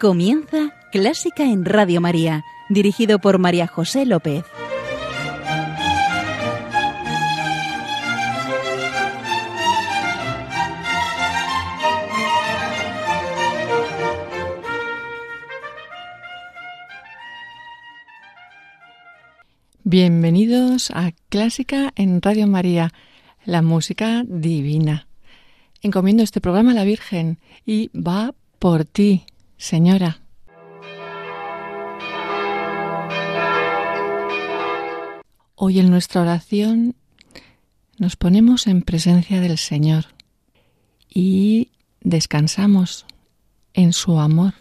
Comienza Clásica en Radio María, dirigido por María José López. Bienvenidos a Clásica en Radio María, la música divina. Encomiendo este programa a la Virgen y va por ti, Señora. Hoy en nuestra oración nos ponemos en presencia del Señor y descansamos en su amor.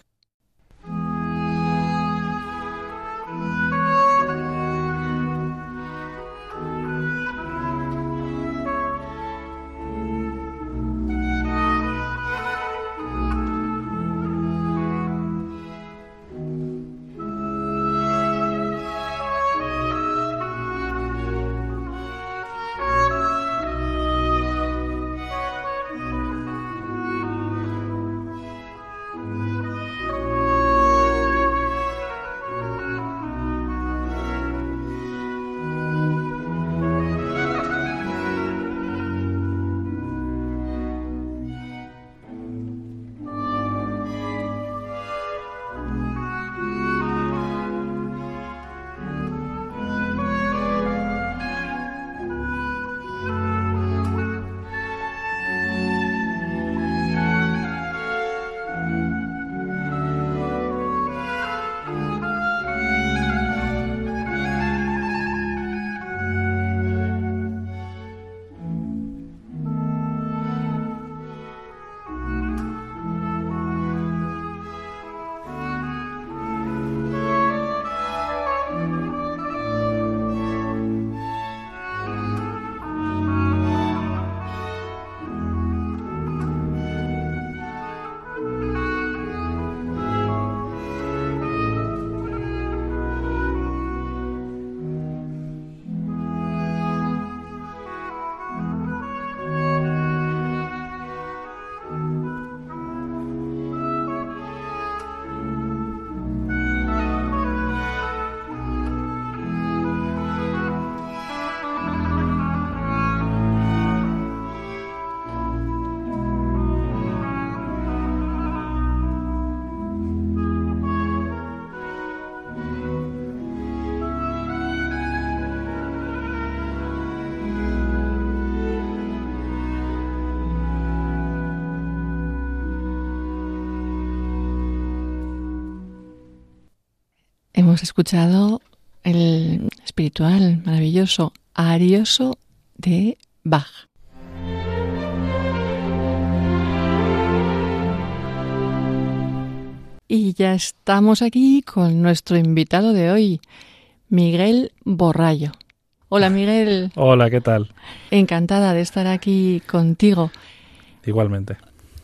Hemos escuchado el espiritual maravilloso Arioso de Bach. Y ya estamos aquí con nuestro invitado de hoy, Miguel Borrallo. Hola Miguel. Hola, ¿qué tal? Encantada de estar aquí contigo. Igualmente.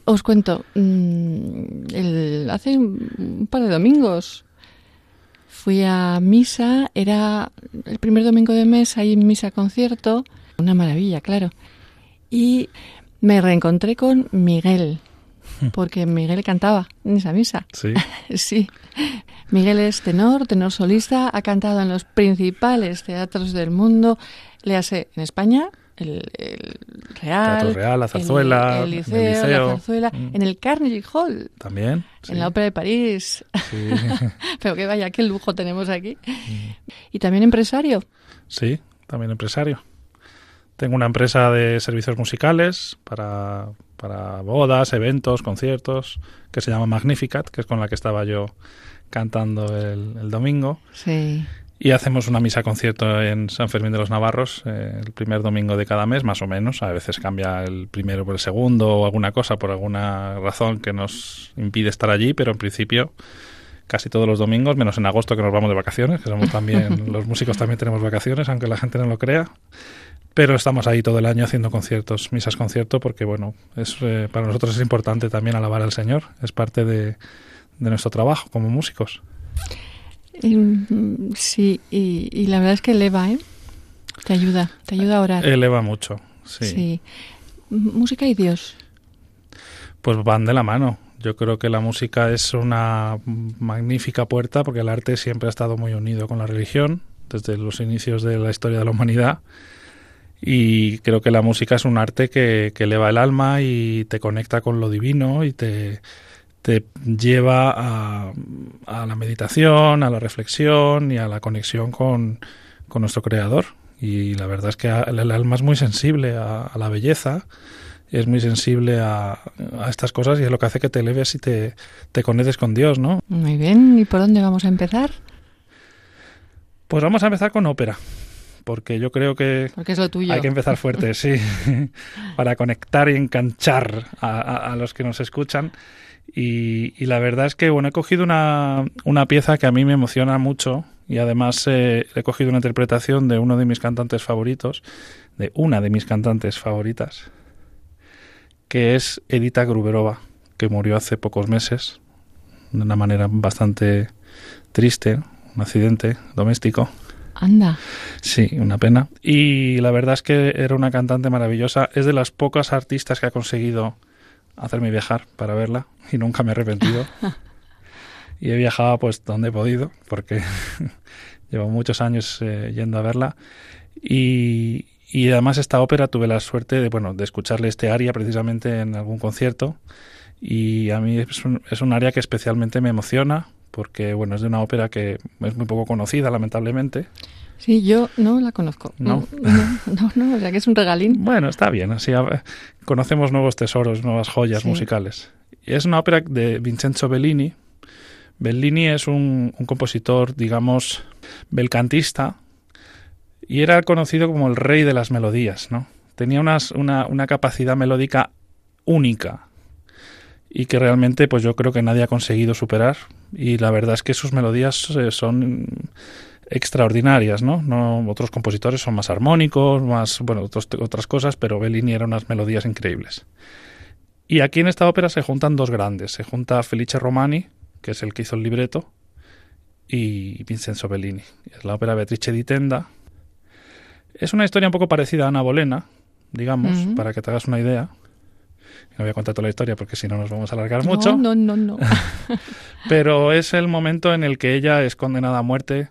Os cuento, mm, hace un par de domingos fui a misa, era el primer domingo de mes, hay misa concierto, una maravilla, claro. Y me reencontré con Miguel, porque Miguel cantaba en esa misa. Sí. sí. Miguel es tenor, tenor solista, ha cantado en los principales teatros del mundo, le hace en España, el, Real, Teatro Real, la Zarzuela, el, liceo, la Zarzuela, Mm. en el Carnegie Hall. También. En la Ópera de París. Sí. Pero que vaya, qué lujo tenemos aquí. Y también empresario. sí, también empresario. Tengo una empresa de servicios musicales para, para bodas, eventos, conciertos, que se llama Magnificat, que es con la que estaba yo cantando el, el domingo. Sí. Y hacemos una misa concierto en San Fermín de los Navarros eh, el primer domingo de cada mes, más o menos. A veces cambia el primero por el segundo o alguna cosa por alguna razón que nos impide estar allí, pero en principio casi todos los domingos, menos en agosto que nos vamos de vacaciones, que somos también, los músicos también tenemos vacaciones, aunque la gente no lo crea. Pero estamos ahí todo el año haciendo conciertos, misas concierto, porque bueno, es, eh, para nosotros es importante también alabar al Señor, es parte de, de nuestro trabajo como músicos. Mm, Sí, y, y la verdad es que eleva, ¿eh? Te ayuda, te ayuda a orar. Eleva mucho, sí. Sí. Música y Dios. Pues van de la mano. Yo creo que la música es una magnífica puerta porque el arte siempre ha estado muy unido con la religión desde los inicios de la historia de la humanidad y creo que la música es un arte que, que eleva el alma y te conecta con lo divino y te, te lleva a, a, la meditación, a la reflexión y a la conexión con, con nuestro creador. Y la verdad es que el alma es muy sensible a, a la belleza es muy sensible a, a, estas cosas y es lo que hace que te eleves y te, te conectes con Dios, ¿no? Muy bien, ¿y por dónde vamos a empezar? Pues vamos a empezar con ópera, porque yo creo que porque es lo tuyo. hay que empezar fuerte, sí, para conectar y enganchar a, a, a los que nos escuchan. Y, y, la verdad es que, bueno, he cogido una, una pieza que a mí me emociona mucho y además eh, he cogido una interpretación de uno de mis cantantes favoritos, de una de mis cantantes favoritas, que es Edita Gruberova, que murió hace pocos meses de una manera bastante triste, un accidente doméstico. Anda. Sí, una pena. Y la verdad es que era una cantante maravillosa. Es de las pocas artistas que ha conseguido hacerme viajar para verla y nunca me he arrepentido. y he viajado pues donde he podido porque llevo muchos años eh, yendo a verla. Y, y además esta ópera tuve la suerte de, bueno, de escucharle este aria precisamente en algún concierto y a mí es un, es un aria que especialmente me emociona porque, bueno, es de una ópera que es muy poco conocida, lamentablemente. Sí, yo no la conozco. No, no, no, no o sea que es un regalín. Bueno, está bien, así conocemos nuevos tesoros, nuevas joyas sí. musicales. Y es una ópera de Vincenzo Bellini. Bellini es un, un compositor, digamos, belcantista, y era conocido como el rey de las melodías, ¿no? Tenía unas, una, una, capacidad melódica única y que realmente pues yo creo que nadie ha conseguido superar y la verdad es que sus melodías eh, son extraordinarias, ¿no? ¿no? Otros compositores son más armónicos, más, bueno, otros, otras cosas, pero Bellini era unas melodías increíbles. Y aquí en esta ópera se juntan dos grandes, se junta Felice Romani, que es el que hizo el libreto, y Vincenzo Bellini. Es la ópera Beatrice di Tenda, es una historia un poco parecida a Ana Bolena, digamos, uh -huh. para que te hagas una idea. No voy a contar toda la historia porque si no nos vamos a alargar no, mucho. No, no, no. Pero es el momento en el que ella es condenada a muerte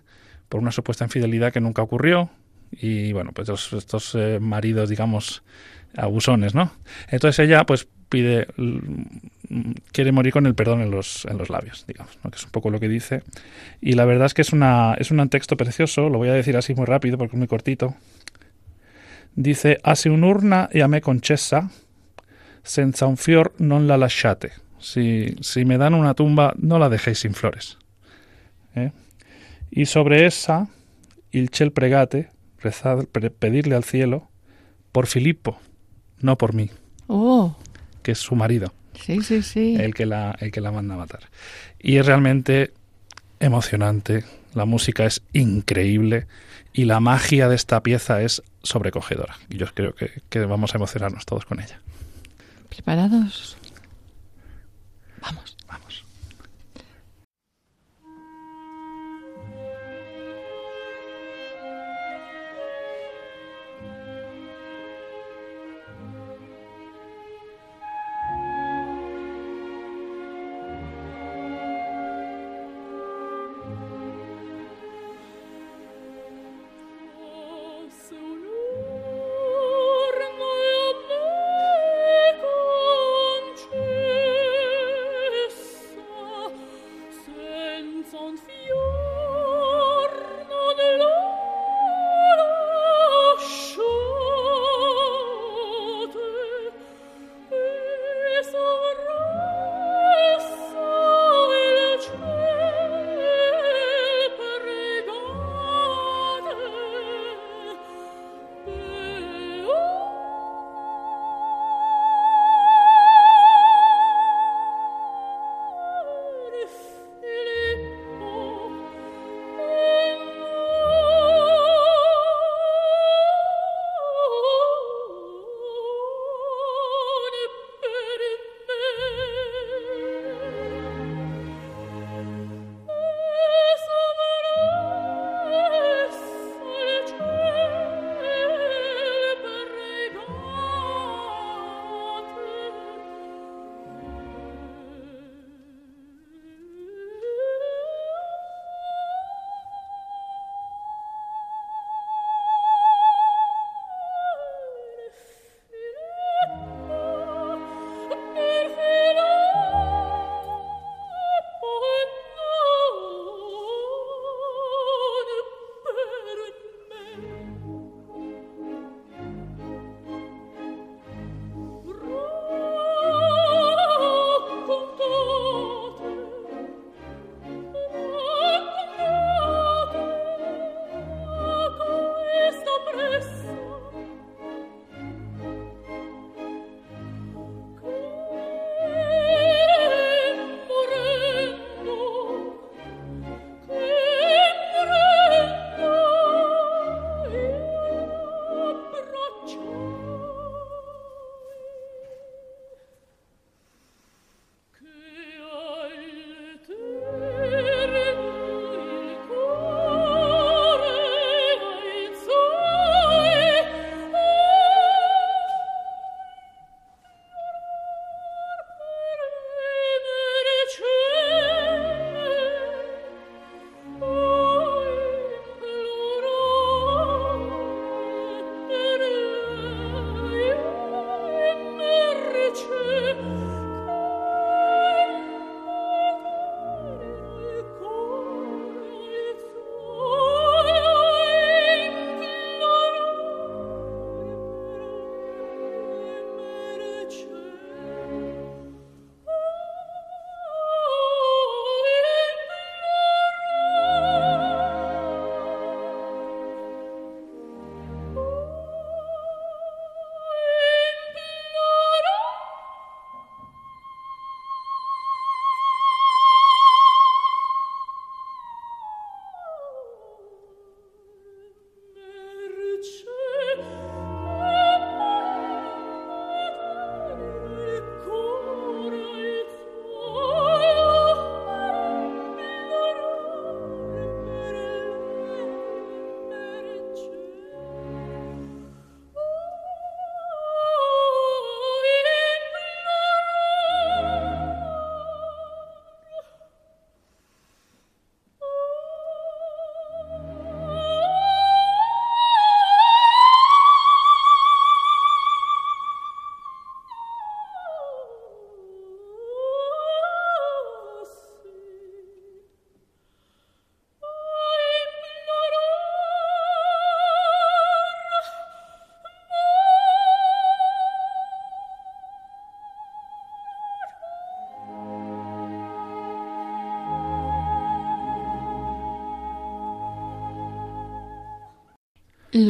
por una supuesta infidelidad que nunca ocurrió. Y bueno, pues estos, eh, maridos, digamos, abusones, ¿no? Entonces ella, pues pide, quiere morir con el perdón en los, en los labios, digamos, ¿no? que es un poco lo que dice. Y la verdad es que es, una, es un texto precioso, lo voy a decir así muy rápido porque es muy cortito. Dice, hace un'urna e a me concessa, senza un fior non la lasciate. Si, si me dan una tumba, no la dejéis sin flores. ¿Eh? Y sobre esa, il ciel pregate, rezad, pedirle al cielo, por Filippo, no por mí. Oh que es su marido. Sí, sí, sí. El que la, el que la manda a matar. Y es realmente emocionante. La música es increíble y la magia de esta pieza es sobrecogedora. Y yo creo que, que vamos a emocionarnos todos con ella. ¿Preparados? Vamos.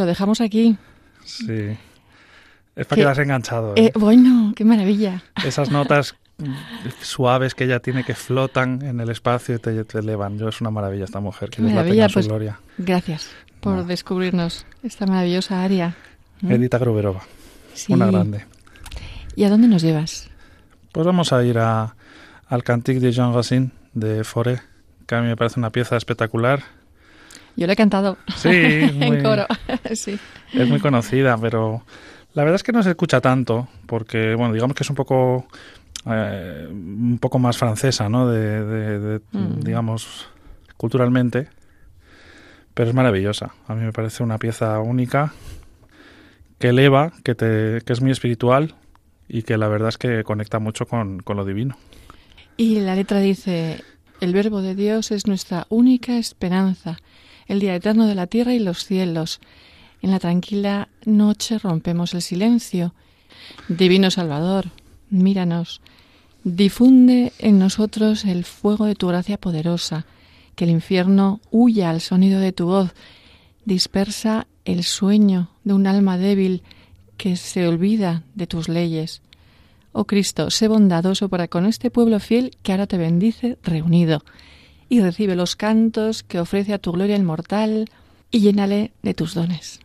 Lo dejamos aquí. Sí. Es para que, has enganchado. ¿eh? Eh, bueno, qué maravilla. Esas notas suaves que ella tiene que flotan en el espacio y te, te elevan. Yo es una maravilla esta mujer. Que maravilla, pues, gloria. Gracias por descubrirnos esta maravillosa área. Edita Gruberova. Una grande. ¿Y a dónde nos llevas? Pues vamos a ir a, al Cantique de Jean Racine de Forêt, que a mí me parece una pieza espectacular yo le he cantado sí, en coro. sí. Es muy conocida, pero la verdad es que no se escucha tanto, porque, bueno, digamos que es un poco, eh, un poco más francesa, ¿no? De, mm. digamos, culturalmente, pero es maravillosa. A mí me parece una pieza única que eleva, que, te, que es muy espiritual y que la verdad es que conecta mucho con, con lo divino. Y la letra dice, el verbo de Dios es nuestra única esperanza el día eterno de la tierra y los cielos. En la tranquila noche rompemos el silencio. Divino Salvador, míranos, difunde en nosotros el fuego de tu gracia poderosa, que el infierno huya al sonido de tu voz, dispersa el sueño de un alma débil que se olvida de tus leyes. Oh Cristo, sé bondadoso para con este pueblo fiel que ahora te bendice reunido y recibe los cantos que ofrece a tu gloria inmortal y llénale de tus dones.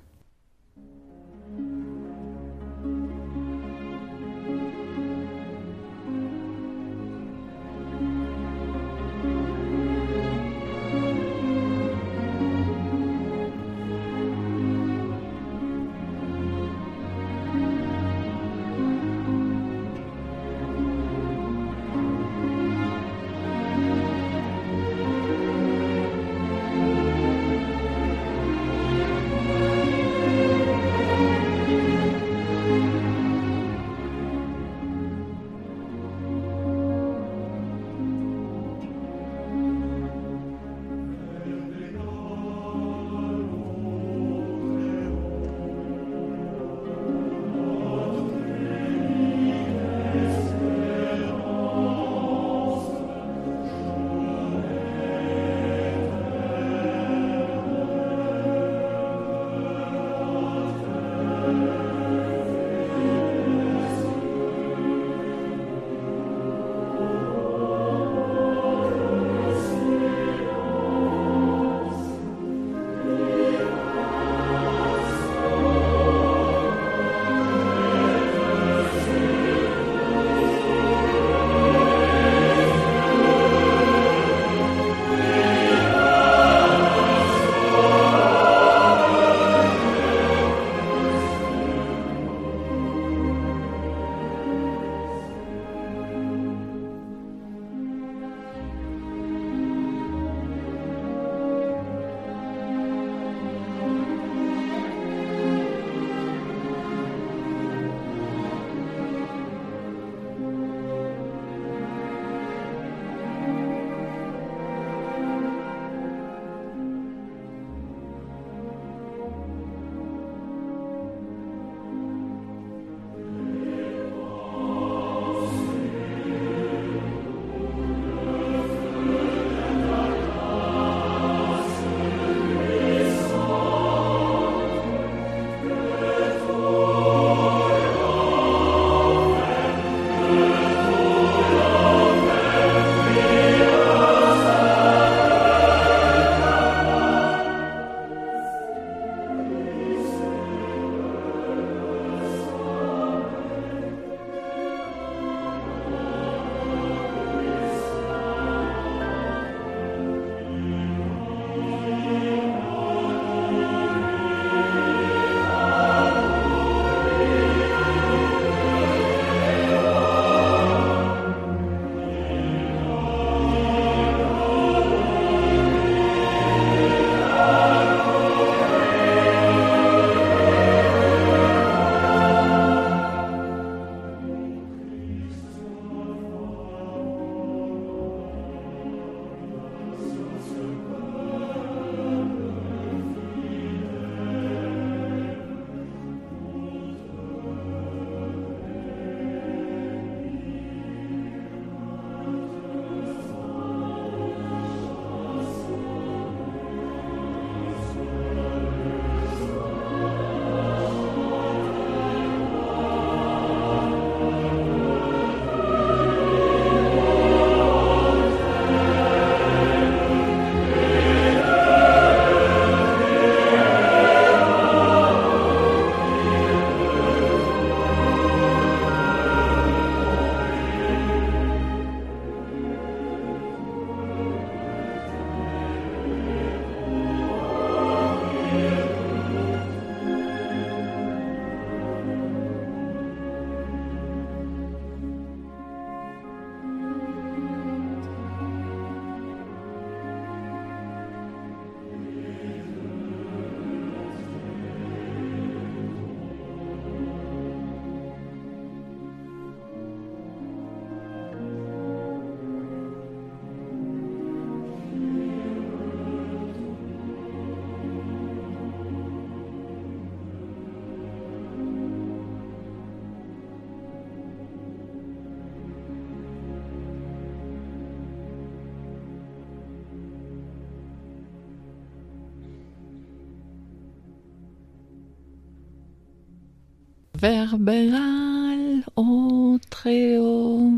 Verberal o treo.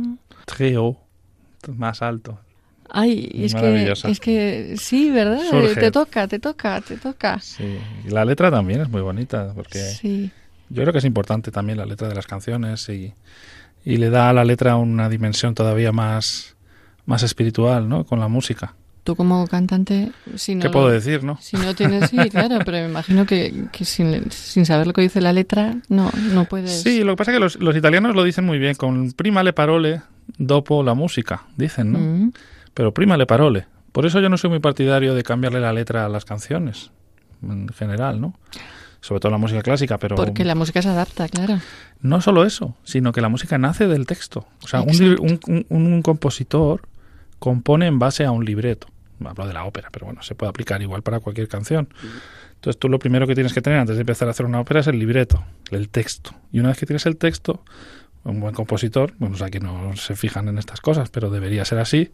Treo, más alto. Ay, es que, es que sí, ¿verdad? Surge. Te toca, te toca, te toca. Sí. Y la letra también es muy bonita, porque Sí. yo creo que es importante también la letra de las canciones y, y le da a la letra una dimensión todavía más, más espiritual, ¿no? Con la música. Tú como cantante, si no ¿Qué lo- puedo decir, no? Si no tienes, sí, claro, pero me imagino que, que sin, sin saber lo que dice la letra, no, no puedes. Sí, lo que pasa es que los, los italianos lo dicen muy bien, con prima le parole dopo la música, dicen, ¿no? Mm. Pero prima le parole. Por eso yo no soy muy partidario de cambiarle la letra a las canciones, en general, ¿no? Sobre todo la música clásica, pero Porque la música se adapta, claro. no solo eso, sino que la música nace del texto. O sea, un, un- un compositor compone en base a un libreto. Hablo de la ópera, pero bueno, se puede aplicar igual para cualquier canción. Entonces tú lo primero que tienes que tener antes de empezar a hacer una ópera es el libreto, el texto. Y una vez que tienes el texto, un buen compositor, bueno, o sea, que no se fijan en estas cosas, pero debería ser así,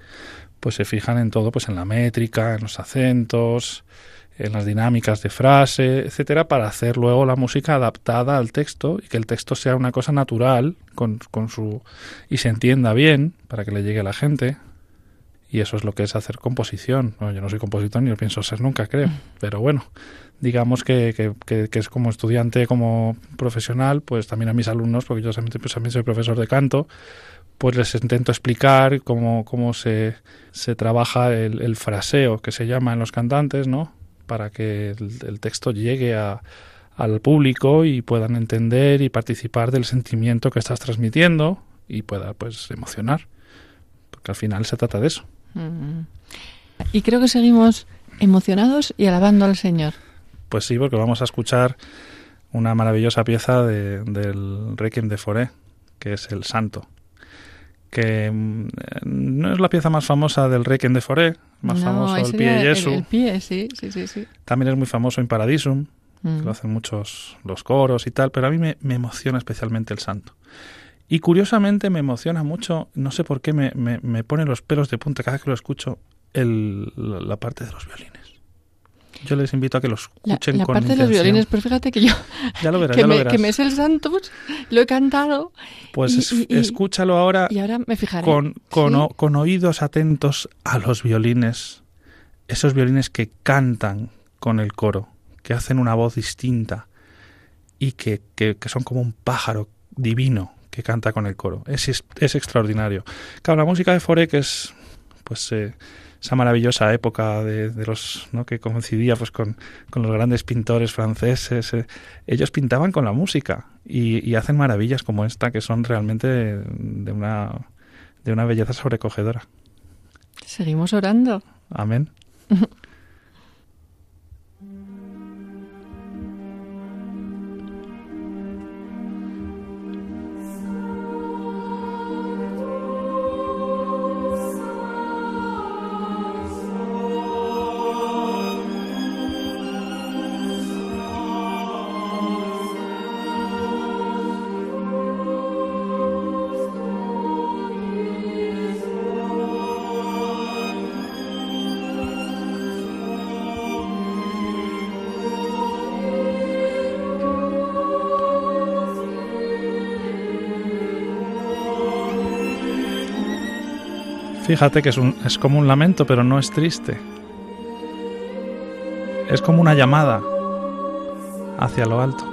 pues se fijan en todo, pues en la métrica, en los acentos, en las dinámicas de frase, etcétera, para hacer luego la música adaptada al texto y que el texto sea una cosa natural con, con su y se entienda bien para que le llegue a la gente. Y eso es lo que es hacer composición. Bueno, yo no soy compositor ni lo pienso ser nunca, creo. Pero bueno, digamos que, que, que- que es como estudiante, como profesional, pues también a mis alumnos, porque yo también, pues, también soy profesor de canto, pues les intento explicar cómo, cómo se, se trabaja el, el fraseo, que se llama en los cantantes, ¿no? Para que el, el texto llegue a, al público y puedan entender y participar del sentimiento que estás transmitiendo y pueda, pues, emocionar. Porque al final se trata de eso. Mm. Y creo que seguimos emocionados y alabando al Señor. Pues sí, porque vamos a escuchar una maravillosa pieza de- del Requiem de Foré, que es el Santo. Que mm, eh, no es la pieza más famosa del Requiem de Foré, más No, famoso el Pie Jesu. El, el pie, sí, sí, sí. sí. También es muy famoso en Paradisum, Mm. que lo hacen muchos los coros y tal, pero a mí me, me emociona especialmente el Santo. Y curiosamente me emociona mucho, no sé por qué me, me, me pone los pelos de punta cada vez que lo escucho, el, la, la parte de los violines. Yo les invito a que los La, escuchen la con parte de los violines, pero fíjate que yo, Ya lo verás, que ya lo me, verás. que me es el Santos, lo he cantado Pues y- es- y- y- escúchalo ahora y ahora me fijaré. con, con, ¿Sí? o- con oídos atentos a los violines, esos violines que cantan con el coro, que hacen una voz distinta y que, que- que son como un pájaro divino que canta con el coro. Es, es, extraordinario. Claro, la música de que es pues eh, esa maravillosa época de, de los ¿no? que coincidía pues con, con los grandes pintores franceses, eh, ellos pintaban con la música y, y hacen maravillas como esta que son realmente de una de una belleza sobrecogedora. Seguimos orando. Amén. Fíjate que es, un, es como un lamento, pero no es triste. Es como una llamada hacia lo alto.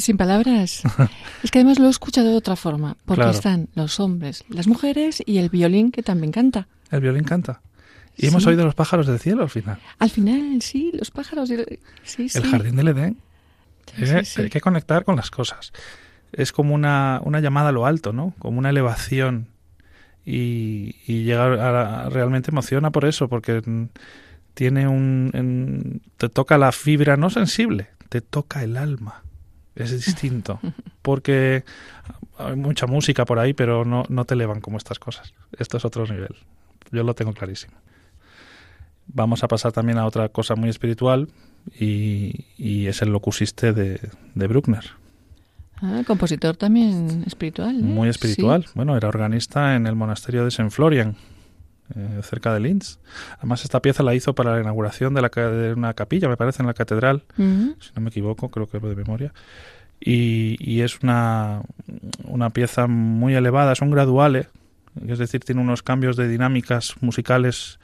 Sin palabras. es que además lo he escuchado de otra forma, porque Claro. están los hombres, las mujeres y el violín que también canta. El violín canta. Y hemos oído los pájaros del cielo al final. Al final, sí, los pájaros. Sí, sí. El jardín del Edén. Eh. Hay que conectar con las cosas. Es como una, una llamada a lo alto, ¿no? Como una elevación. Y, y llegar a, realmente emociona por eso, porque tiene un... en- te toca la fibra no sensible, te toca el alma. Es distinto. Porque hay mucha música por ahí, pero no, no te elevan como estas cosas. Esto es otro nivel. Yo lo tengo clarísimo. Vamos a pasar también a otra cosa muy espiritual y, y es el locusiste de, de Bruckner. Ah, compositor también espiritual. ¿eh? Muy espiritual. Sí. Bueno, era organista en el monasterio de Saint Florian, eh, cerca de Linz. Además, esta pieza la hizo para la inauguración de, la, de una capilla, me parece, en la catedral, si no me equivoco, creo que de memoria. Y, y es una, una pieza muy elevada, es un graduale, es decir, tiene unos cambios de dinámicas musicales,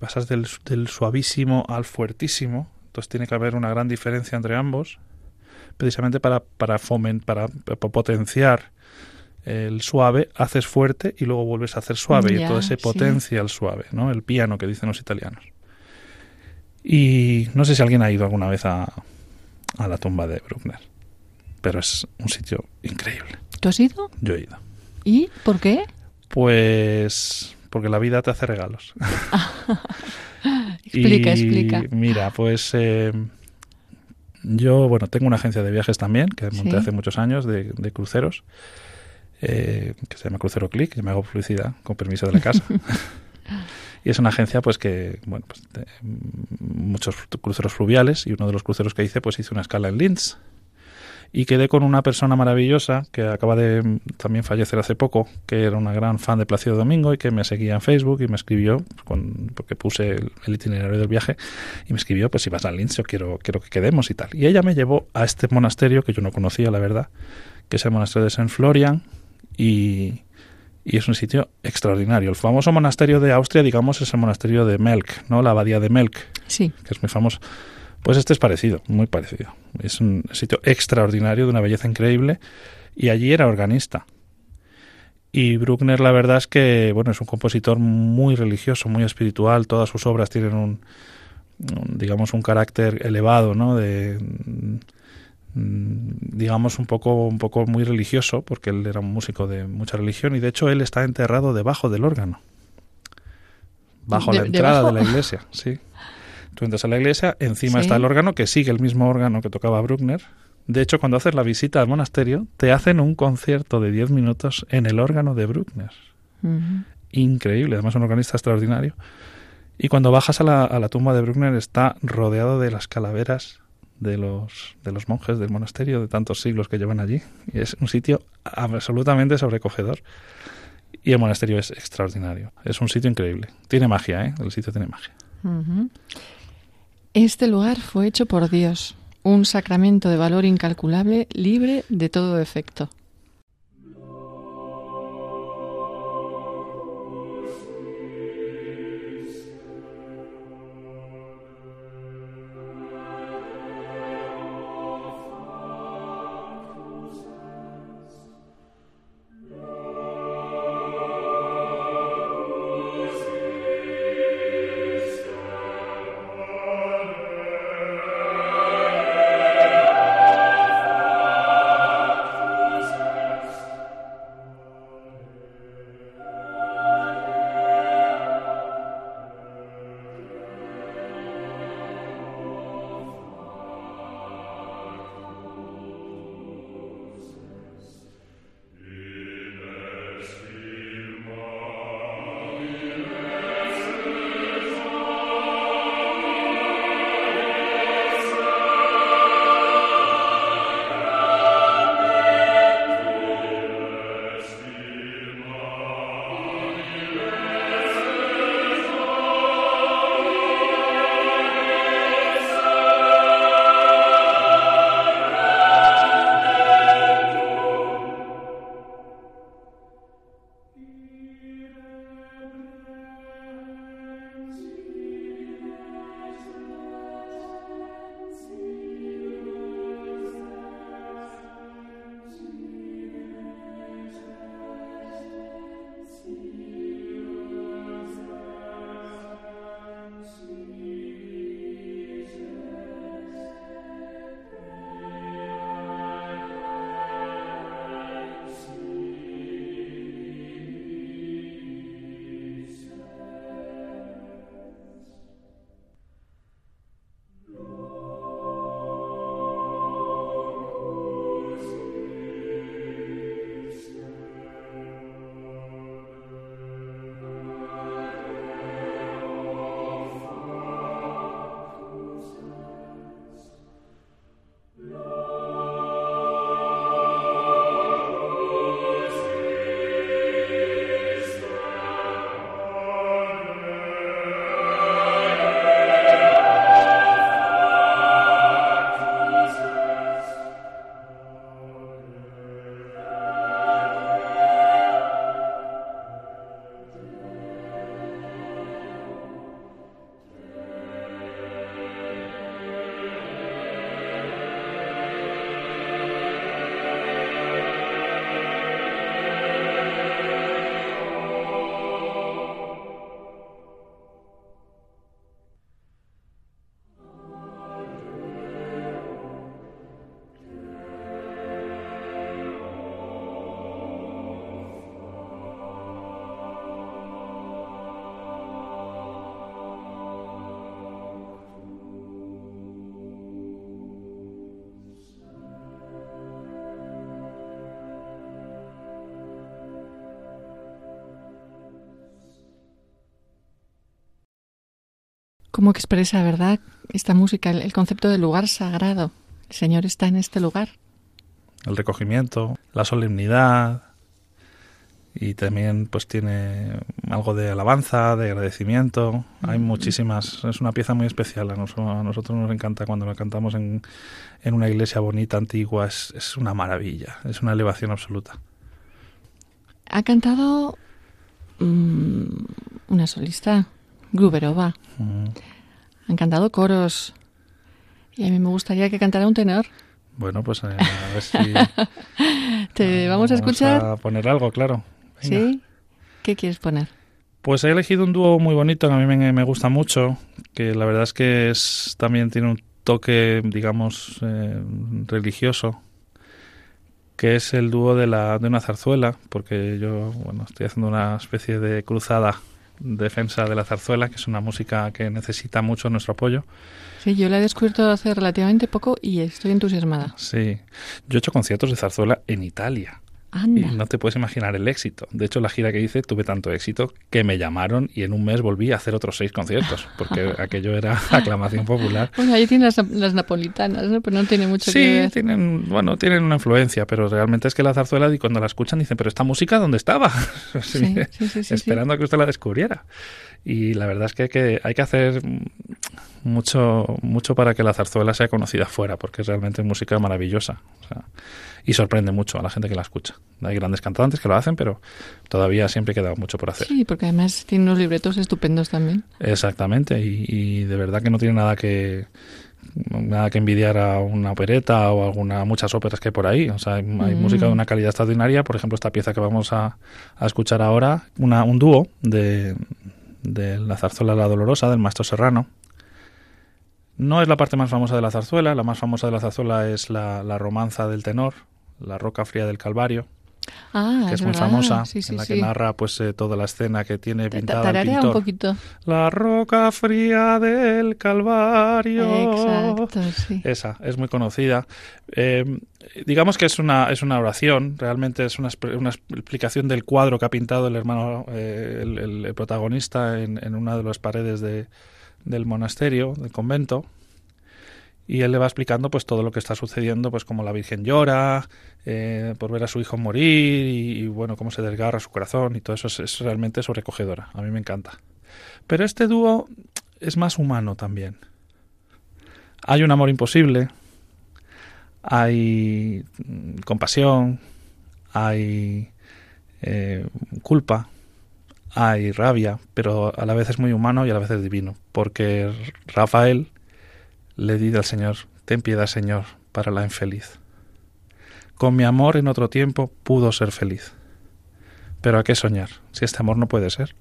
pasas del, del suavísimo al fuertísimo, entonces tiene que haber una gran diferencia entre ambos, precisamente para, para, fomen- para, para potenciar el suave, haces fuerte y luego vuelves a hacer suave, y Ya, entonces se sí. potencia el suave, ¿no? el piano que dicen los italianos. Y no sé si alguien ha ido alguna vez a, a la tumba de Bruckner, pero es un sitio increíble. ¿Tú has ido? Yo he ido. ¿Y por qué? Pues porque la vida te hace regalos. Explica, Y explica. Mira, pues eh, yo, bueno, tengo una agencia de viajes también, que monté Sí. hace muchos años, de, de cruceros, eh, que se llama Crucero Click, y me hago publicidad con permiso de la casa. y es una agencia, pues que, bueno, pues, de, muchos cruceros fluviales, y uno de los cruceros que hice, pues hice una escala en Linz. Y quedé con una persona maravillosa que acaba de mm, también fallecer hace poco, que era una gran fan de Plácido Domingo y que me seguía en Facebook y me escribió, con- porque puse el, el itinerario del viaje, y me escribió, pues si vas a Linz yo quiero, quiero que quedemos y tal. Y ella me llevó a este monasterio que yo no conocía, la verdad, que es el monasterio de Saint Florian, y, y es un sitio extraordinario. El famoso monasterio de Austria, digamos, es el monasterio de Melk, ¿no? La abadía de Melk, Sí. que es muy famoso. Pues este es parecido, muy parecido. Es un sitio extraordinario, de una belleza increíble, y allí era organista. Y Bruckner, la verdad es que, bueno, es un compositor muy religioso, muy espiritual. Todas sus obras tienen un, un, digamos, un carácter elevado, ¿no? De, digamos, un poco, un poco muy religioso, porque él era un músico de mucha religión, y de hecho él está enterrado debajo del órgano. Bajo De- la entrada ¿debajo? de la iglesia, sí. Tú entras a la iglesia, encima Sí. está el órgano, que sigue el mismo órgano que tocaba Bruckner. De hecho, cuando haces la visita al monasterio, te hacen un concierto de 10 minutos en el órgano de Bruckner. Increíble, además un organista extraordinario. Y cuando bajas a la, a la tumba de Bruckner está rodeado de las calaveras de los, de los monjes del monasterio de tantos siglos que llevan allí. Y es un sitio absolutamente sobrecogedor. Y el monasterio es extraordinario. Es un sitio increíble. Tiene magia, ¿eh? El sitio tiene magia. Este lugar fue hecho por Dios, un sacramento de valor incalculable, libre de todo defecto. Cómo expresa, ¿verdad? Esta música, el, el concepto del lugar sagrado. El Señor está en este lugar. El recogimiento, la solemnidad, y también pues tiene algo de alabanza, de agradecimiento. Hay muchísimas, es una pieza muy especial. A nosotros, a nosotros nos encanta cuando la cantamos en, en una iglesia bonita, antigua, es, es, una maravilla, es una elevación absoluta. Ha cantado mmm, una solista, Gruberova. Mm. Han cantado coros. Y a mí me gustaría que cantara un tenor. Bueno, pues eh, a ver si... Te vamos, vamos a escuchar. A poner algo, claro. Venga. ¿Sí? ¿Qué quieres poner? Pues he elegido un dúo muy bonito que a mí me, me, gusta mucho, que la verdad es que es también tiene un toque, digamos, eh, religioso, que es el dúo de, la, de una zarzuela, porque yo bueno, estoy haciendo una especie de cruzada defensa de la zarzuela, que es una música que necesita mucho nuestro apoyo. Sí, yo la he descubierto hace relativamente poco y estoy entusiasmada. Sí, yo he hecho conciertos de zarzuela en Italia. Anda. Y no te puedes imaginar el éxito. De hecho, la gira que hice tuve tanto éxito que me llamaron y en un mes volví a hacer otros seis conciertos, porque aquello era aclamación popular. Bueno, ahí tienes las, las napolitanas, ¿no? pero no tiene mucho sí, que ver. tienen, bueno, tienen una influencia, pero realmente es que la zarzuela, y cuando la escuchan, dicen, pero esta música, ¿dónde estaba? Sí, sí, sí, sí, esperando a que usted la descubriera. Y la verdad es que hay que, hay que hacer mucho, mucho para que la zarzuela sea conocida fuera, porque es realmente música maravillosa. O sea, y sorprende mucho a la gente que la escucha. Hay grandes cantantes que lo hacen, pero todavía siempre queda mucho por hacer. Sí, porque además tiene unos libretos estupendos también. Exactamente, y, y de verdad que no tiene nada que nada que envidiar a una opereta o alguna muchas óperas que hay por ahí. O sea, hay, hay Mm. música de una calidad extraordinaria. Por ejemplo, esta pieza que vamos a, a escuchar ahora, una, un dúo de, de la zarzuela La Dolorosa del maestro Serrano. No es la parte más famosa de la zarzuela. La más famosa de la zarzuela es la, la romanza del tenor, La Roca Fría del Calvario, Ah, que es, muy verdad. famosa, sí, sí, en la sí. que narra pues eh, toda la escena que tiene Ta- pintada el Tararea un pintor. poquito. La roca fría del Calvario. Exacto. Esa, es muy conocida. Eh, digamos que es una, es una oración, realmente es una, expl- una explicación del cuadro que ha pintado el hermano, eh, el protagonista en, en una de las paredes de, del monasterio, del convento. Y él le va explicando pues todo lo que está sucediendo, pues como la Virgen llora eh, por ver a su hijo morir y, bueno, cómo se desgarra su corazón y todo eso es, es realmente sobrecogedora. A mí me encanta. Pero este dúo es más humano también. Hay un amor imposible, hay mm, compasión, hay eh, culpa, hay rabia, pero a la vez es muy humano y a la vez es divino, porque Rafael le dice al Señor, ten piedad Señor para la infeliz. Con mi amor en otro tiempo pudo ser feliz. Pero ¿a qué soñar? Si este amor no puede ser,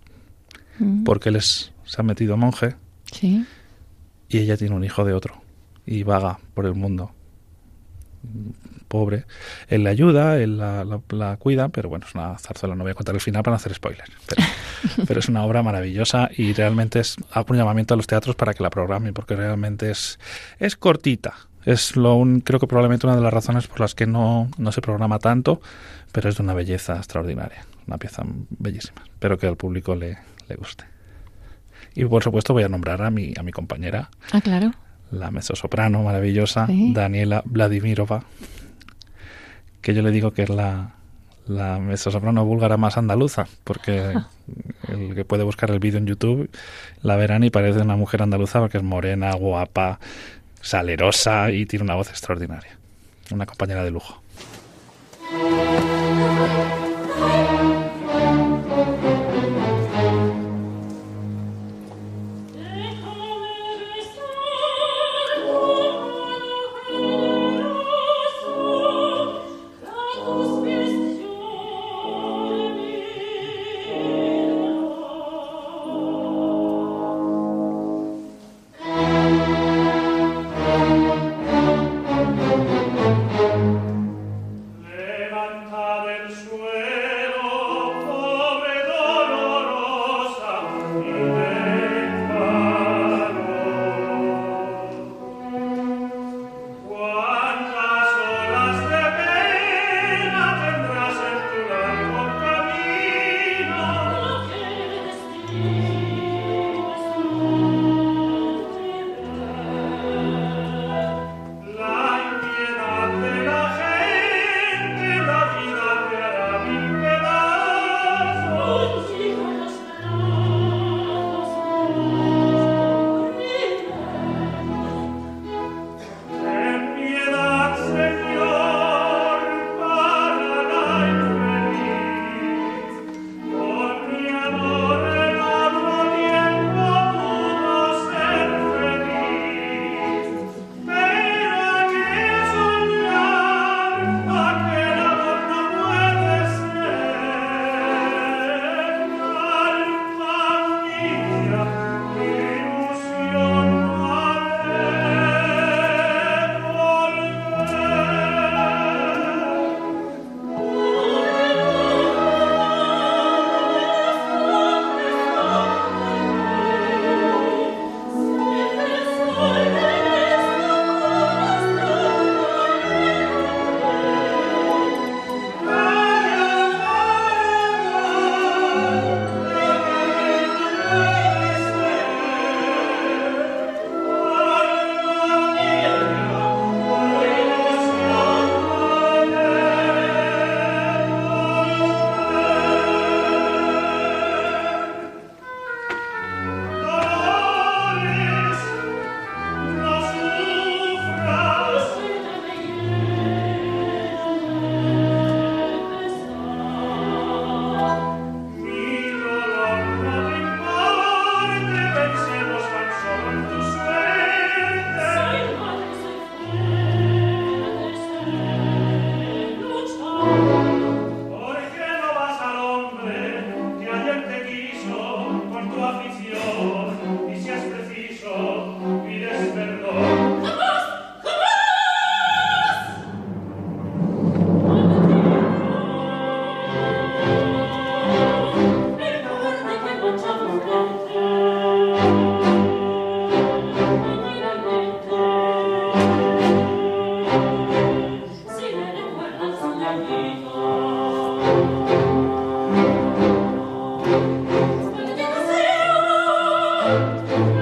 Mm. porque él es, se ha metido monje Sí. y ella tiene un hijo de otro y vaga por el mundo. Pobre. Él le ayuda, él la, la- la cuida, pero bueno, es una zarzuela, no voy a contar el final para no hacer spoilers. Pero, pero es una obra maravillosa y realmente es hago un llamamiento a los teatros para que la programen, porque realmente es, es cortita. Es lo un, creo que probablemente una de las razones por las que no, no se programa tanto, pero es de una belleza extraordinaria, una pieza bellísima. Espero que al público le, le guste. Y por supuesto voy a nombrar a mi, a mi compañera, Ah, claro. la mezzosoprano maravillosa Sí. Daniela Vladimirova, que yo le digo que es la, la mezzosoprano búlgara más andaluza, porque el que puede buscar el vídeo en YouTube la verán y parece una mujer andaluza porque es morena, guapa, salerosa y tiene una voz extraordinaria. Una compañera de lujo. Pobre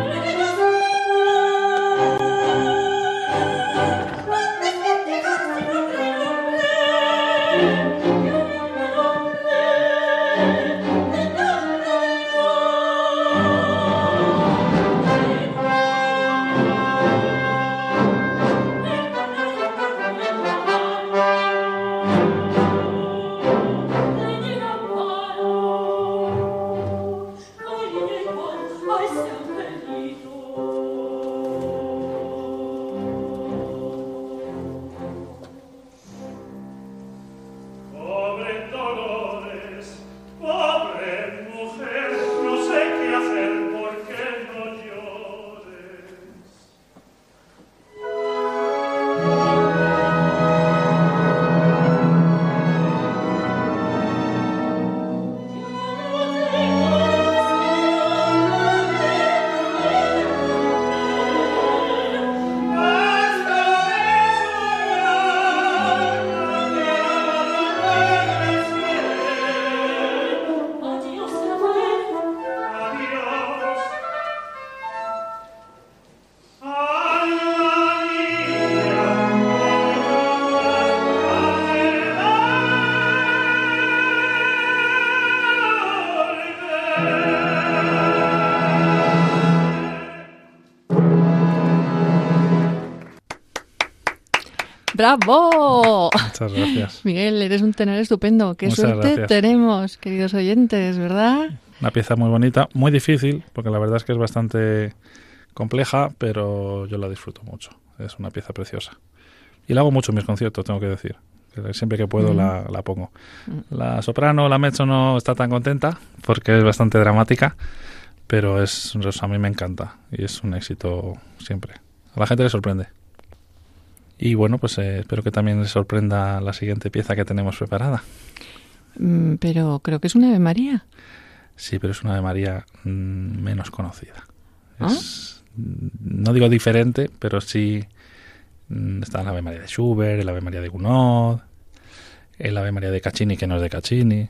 ¡Bravo! Muchas gracias. Miguel, eres un tenor estupendo. Qué Muchas suerte gracias. tenemos, queridos oyentes, ¿verdad? Una pieza muy bonita, muy difícil, porque la verdad es que es bastante compleja, pero yo la disfruto mucho. Es una pieza preciosa. Y la hago mucho en mis conciertos, tengo que decir. Que Siempre que puedo Mm. la, la pongo. La soprano, la mezzo no está tan contenta, porque es bastante dramática, pero es, a mí me encanta y es un éxito siempre. A la gente le sorprende. Y bueno, pues eh, espero que también les sorprenda la siguiente pieza que tenemos preparada. Mm, Pero creo que es una Ave María. Sí, pero es una de María mm, menos conocida. ¿Ah? Es, mm, no digo diferente, pero sí mm, está el Ave María de Schubert, el Ave María de Gounod, el Ave María de Caccini, que no es de Caccini,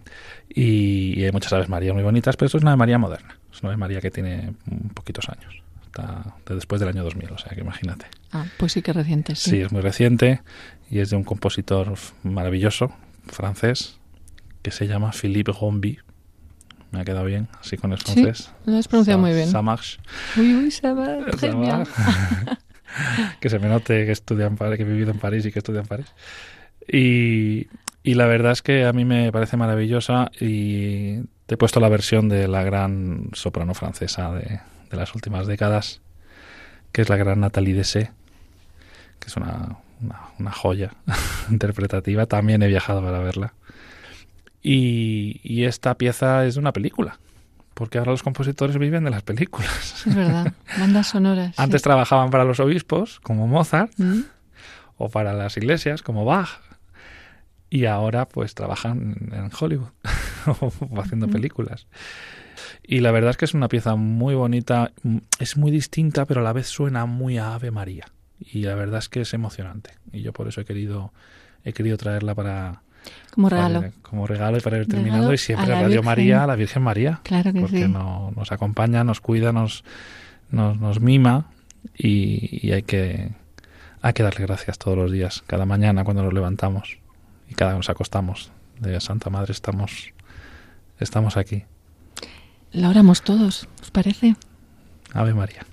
y, y hay muchas Aves María muy bonitas, pero esto es una Ave María moderna. Es una Ave María que tiene poquitos años. Está de después del año 2000, o sea que imagínate. Ah, pues sí que reciente, sí. Sí, es muy reciente y es de un compositor maravilloso, francés, que se llama Philippe Rombi. Me ha quedado bien, así con el Sí, francés. lo has pronunciado muy bien. ça marche. Uy, uy, bien. va. que se me note que estudia en París, que he vivido en París y que estudia en París. Y, y la verdad es que a mí me parece maravillosa y te he puesto la versión de la gran soprano francesa de, de las últimas décadas, que es la gran Nathalie Dessé, que es una, una, una joya interpretativa. También he viajado para verla. Y, y esta pieza es de una película, porque ahora los compositores viven de las películas. Es verdad, bandas sonoras. Antes sí. trabajaban para los obispos, como Mozart, Mm, o para las iglesias, como Bach, y ahora pues trabajan en Hollywood, o haciendo Ujú. películas. Y la verdad es que es una pieza muy bonita, es muy distinta, pero a la vez suena muy a Ave María. Y la verdad es que es emocionante. Y yo por eso he querido, he querido traerla para, Como para- regalo. como regalo y para ir Regalo terminando. Y siempre a Radio Virgen. María, a la Virgen María Claro que porque sí. no- nos acompaña, nos cuida, nos, nos, nos mima y, y hay que hay que darle gracias todos los días, cada mañana cuando nos levantamos y cada vez nos acostamos. De Santa Madre estamos estamos aquí. La oramos todos, ¿os parece? Ave María.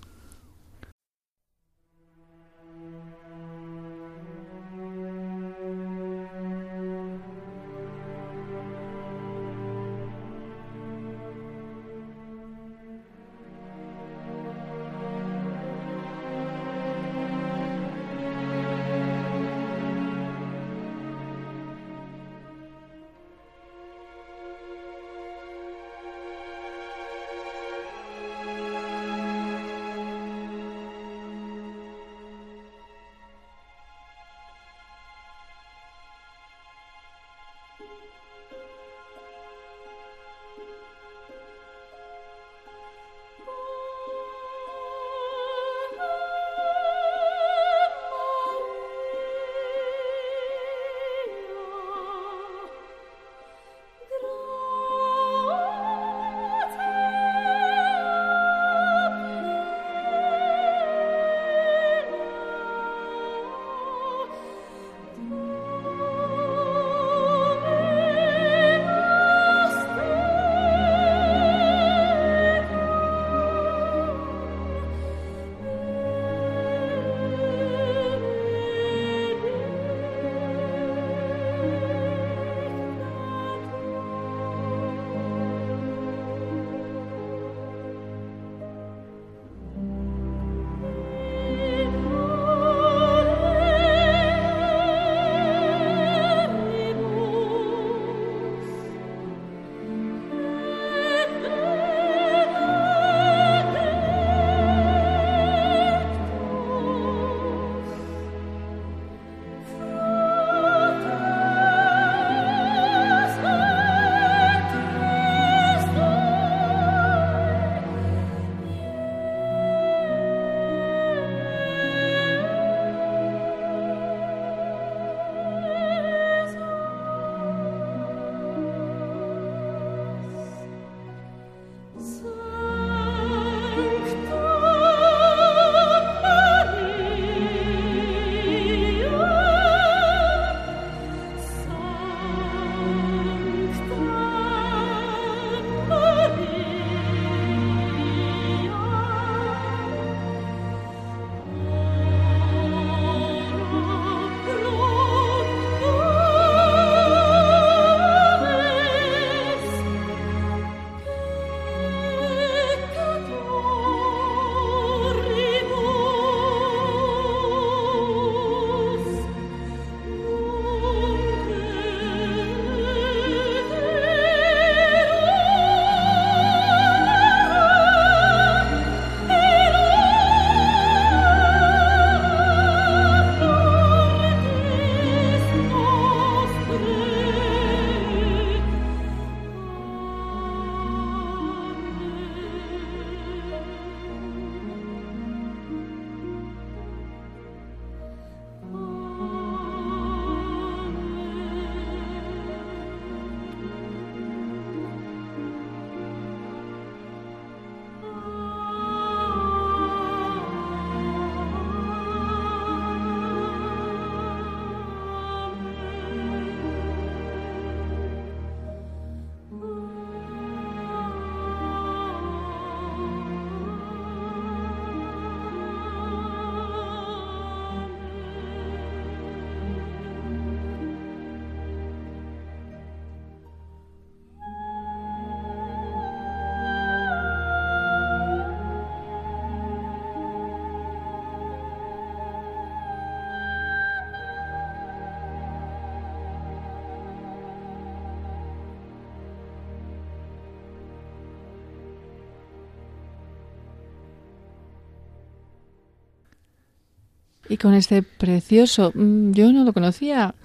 Y con este precioso, mm, yo no lo conocía,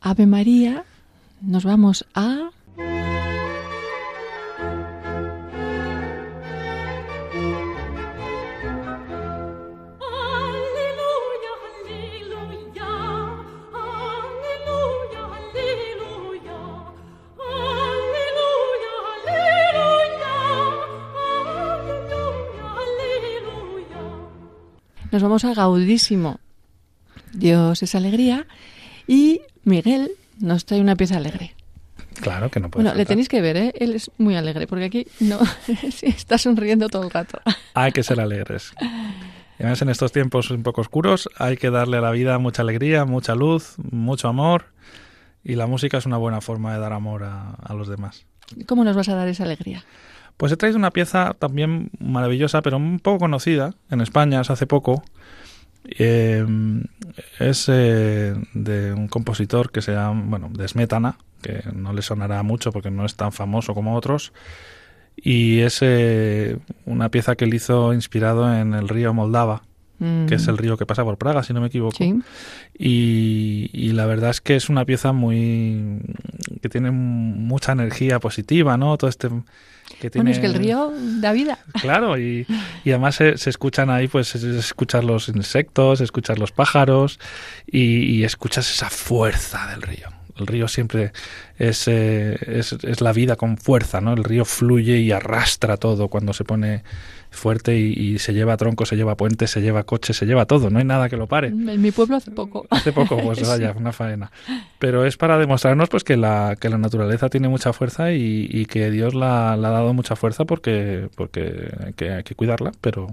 Ave María, nos vamos a... Nos vamos a Gaudísimo. Dios es alegría. Y Miguel nos trae una pieza alegre. Claro que no puede Bueno, le tenéis que ver, ¿eh? Él es muy alegre, porque aquí no está sonriendo todo el rato. Hay que ser alegres. Y además en estos tiempos un poco oscuros hay que darle a la vida mucha alegría, mucha luz, mucho amor. Y la música es una buena forma de dar amor a, a los demás. ¿Cómo nos vas a dar esa alegría? Pues he traído una pieza también maravillosa, pero un poco conocida en España hace poco. Eh, es eh, de un compositor que se llama, bueno, de Smetana, que no le sonará mucho porque no es tan famoso como otros. Y es eh, una pieza que él hizo inspirado en el río Moldava, que es el río que pasa por Praga, si no me equivoco. Mm. Sí. Y, y la verdad es que es una pieza muy que tiene mucha energía positiva, ¿no? Todo este que tiene Bueno, es que el río da vida. Claro, y, y además se, se escuchan ahí, pues es- es escuchar los insectos, escuchar los pájaros y, y escuchas esa fuerza del río. El río siempre es, eh, es, es la vida con fuerza, ¿no? El río fluye y arrastra todo cuando se pone fuerte y, y se lleva troncos, se lleva puentes, se lleva coches, se lleva todo. No hay nada que lo pare. En mi pueblo hace poco. Hace poco, pues vaya, una faena. Pero es para demostrarnos pues que la, que la naturaleza tiene mucha fuerza y, y que Dios la, la ha dado mucha fuerza porque, porque hay, que, hay que cuidarla, pero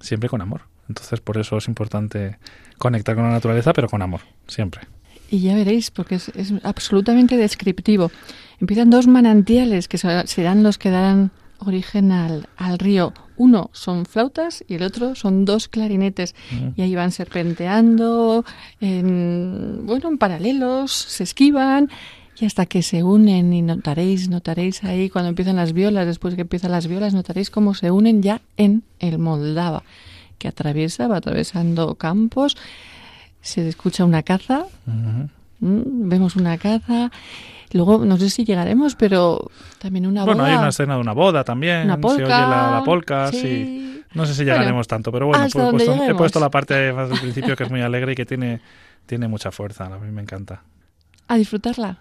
siempre con amor. Entonces por eso es importante conectar con la naturaleza, pero con amor, siempre. Y ya veréis, porque es, es absolutamente descriptivo. Empiezan dos manantiales que se- serán los que darán origen al, al río. Uno son flautas y el otro son dos clarinetes. Y ahí van serpenteando, en, bueno, en paralelos, se esquivan y hasta que se unen y notaréis, notaréis ahí cuando empiezan las violas, después que empiezan las violas, notaréis cómo se unen ya en el Moldava, que atraviesa, va atravesando campos, se escucha una caza. Mm, Vemos una caza. Luego, no sé si llegaremos, pero también una Bueno, boda. hay una escena de una boda también. Una Se oye la, la sí. sí. No sé si Bueno, llegaremos tanto, pero bueno, he puesto la parte más del principio que es muy alegre y que tiene, tiene mucha fuerza. A mí me encanta. A disfrutarla.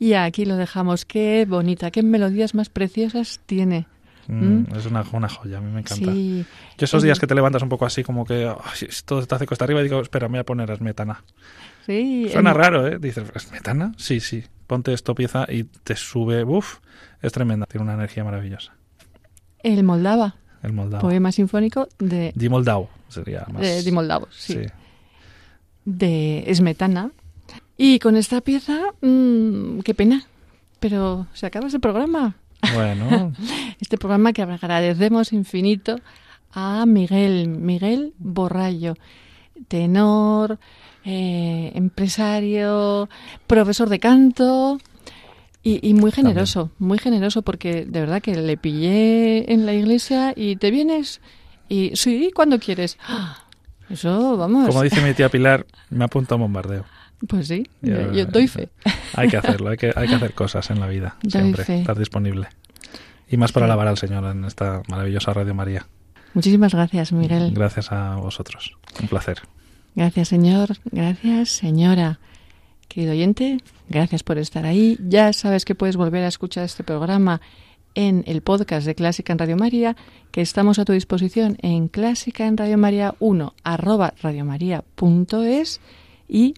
Y aquí lo dejamos. Qué bonita, qué melodías más preciosas tiene. Mm, Es una, una joya, a mí me encanta. Sí. Yo esos Es- días que te levantas un poco así, como que todo te hace cuesta arriba, y digo, espera, me voy a poner a Smetana. Sí, Suena raro, ¿eh? Dices, ¿Smetana? Sí, sí. Ponte esto pieza y te sube, uff, es tremenda, tiene una energía maravillosa. El Moldava, El Moldavo. poema sinfónico de, Di Moldau sería más. de, de Moldavos, sí. sí. de Smetana. Y con esta pieza, mm, qué pena, pero se acaba ese programa. Bueno, Este programa que agradecemos infinito a Miguel, Miguel Borrallo, tenor, eh, empresario, profesor de canto y, y muy generoso, muy generoso porque de verdad que le pillé en la iglesia y te vienes y sí, cuando quieres. ¡Ah! Eso, vamos. como dice mi tía Pilar, me apunto a un bombardeo. Pues sí, yo, yo doy fe. Hay que hacerlo, hay que, hay que hacer cosas en la vida, Doy siempre, fe. estar disponible. Y más para alabar al Señor en esta maravillosa Radio María. Muchísimas gracias, Miguel. Gracias a vosotros. Un placer. Gracias, señor. Gracias, señora. Querido oyente, gracias por estar ahí. Ya sabes que puedes volver a escuchar este programa en el podcast de Clásica en Radio María, que estamos a tu disposición en clásica en Radio María 1 arroba radiomaria.es y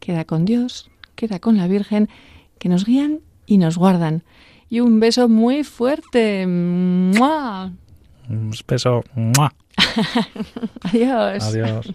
queda con Dios, queda con la Virgen, que nos guían y nos guardan. Y un beso muy fuerte. ¡Mua! Un beso. ¡Mua! Adiós. Adiós.